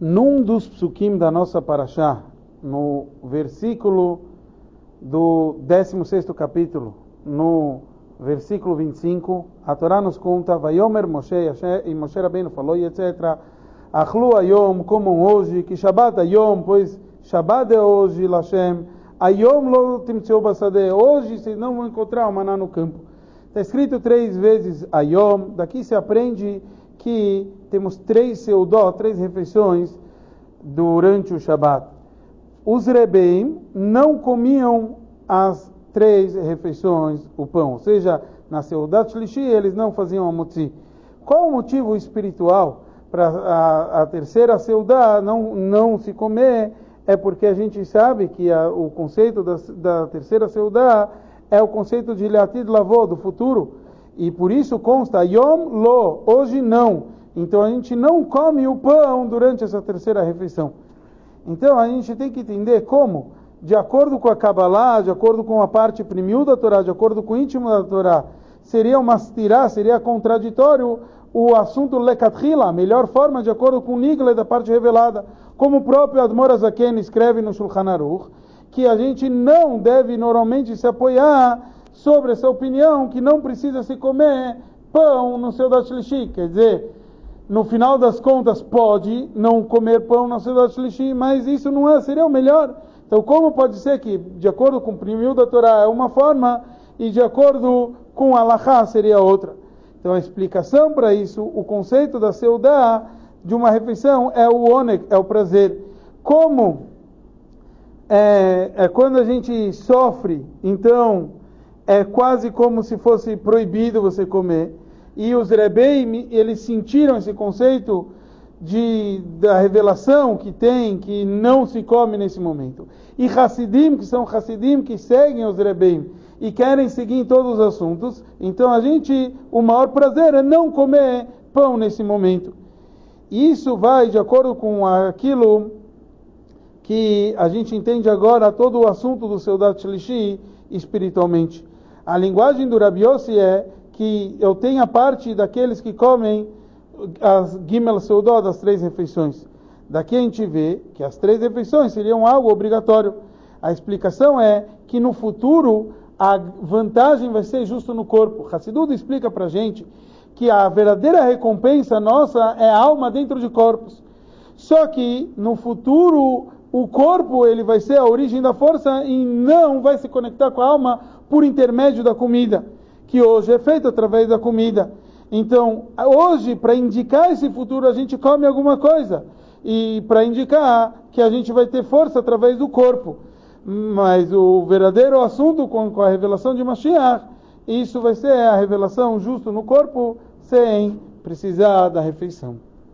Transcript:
Num dos psukim da nossa paraxá, no versículo do 16 capítulo, no versículo 25, a Torá nos conta, Vayomer Moshe, e Moshe Rabbeinu falou, e etc. Achlu ayom, comam hoje, que Shabbat ayom, pois Shabbat é hoje, Lashem, ayom lo timtzeu basade, hoje vocês não vão encontrar o maná no campo. Está escrito três vezes ayom, daqui se aprende que temos três seudó, três refeições durante o Shabat. Os rebeim não comiam as três refeições o pão, ou seja, na Seudat Shlishi eles não faziam a motzi. Qual o motivo espiritual para a, a, terceira Seudá não, não se comer? É porque a gente sabe que a, o conceito da, da terceira Seudá é o conceito de Leatid Lavô, do futuro, e por isso consta Yom Lo, hoje não. Então a gente não come o pão durante essa terceira refeição. Então a gente tem que entender como, de acordo com a Kabbalah, de acordo com a parte primil da Torá, de acordo com o íntimo da Torá, seria uma stirá, seria contraditório o assunto lekatrila, a melhor forma de acordo com o Nigle da parte revelada, como o próprio Admor Azaken escreve no Shulchan Aruch, que a gente não deve normalmente se apoiar sobre essa opinião que não precisa se comer pão no seu Dashlishi. Quer dizer, no final das contas pode não comer pão no seu Dashlishi, mas isso não é, seria o melhor. Então, como pode ser que, de acordo com o primeiro da Torá, é uma forma e de acordo com a Lahá seria outra? Então, a explicação para isso, o conceito da seudá de uma refeição é o onek, é o prazer. Como é, é quando a gente sofre, então é quase como se fosse proibido você comer. E os Rebbeim, eles sentiram esse conceito de, da revelação que tem, que não se come nesse momento. E Hassidim, que são Hassidim que seguem os Rebbeim e querem seguir em todos os assuntos, então a gente, o maior prazer é não comer pão nesse momento. Isso vai de acordo com aquilo que a gente entende agora todo o assunto do Seudat Shlishi espiritualmente. A linguagem do Rabi Yossi é que eu tenho a parte daqueles que comem as Gimel Seudó das três refeições. Daqui a gente vê que as três refeições seriam algo obrigatório. A explicação é que no futuro a vantagem vai ser justo no corpo. Hassidudo explica para gente que a verdadeira recompensa nossa é alma dentro de corpos. Só que no futuro o corpo ele vai ser a origem da força e não vai se conectar com a alma por intermédio da comida, que hoje é feito através da comida. Então, hoje, para indicar esse futuro, a gente come alguma coisa. E para indicar que a gente vai ter força através do corpo. Mas o verdadeiro assunto com, a revelação de Mashiach, isso vai ser a revelação justo no corpo, sem precisar da refeição.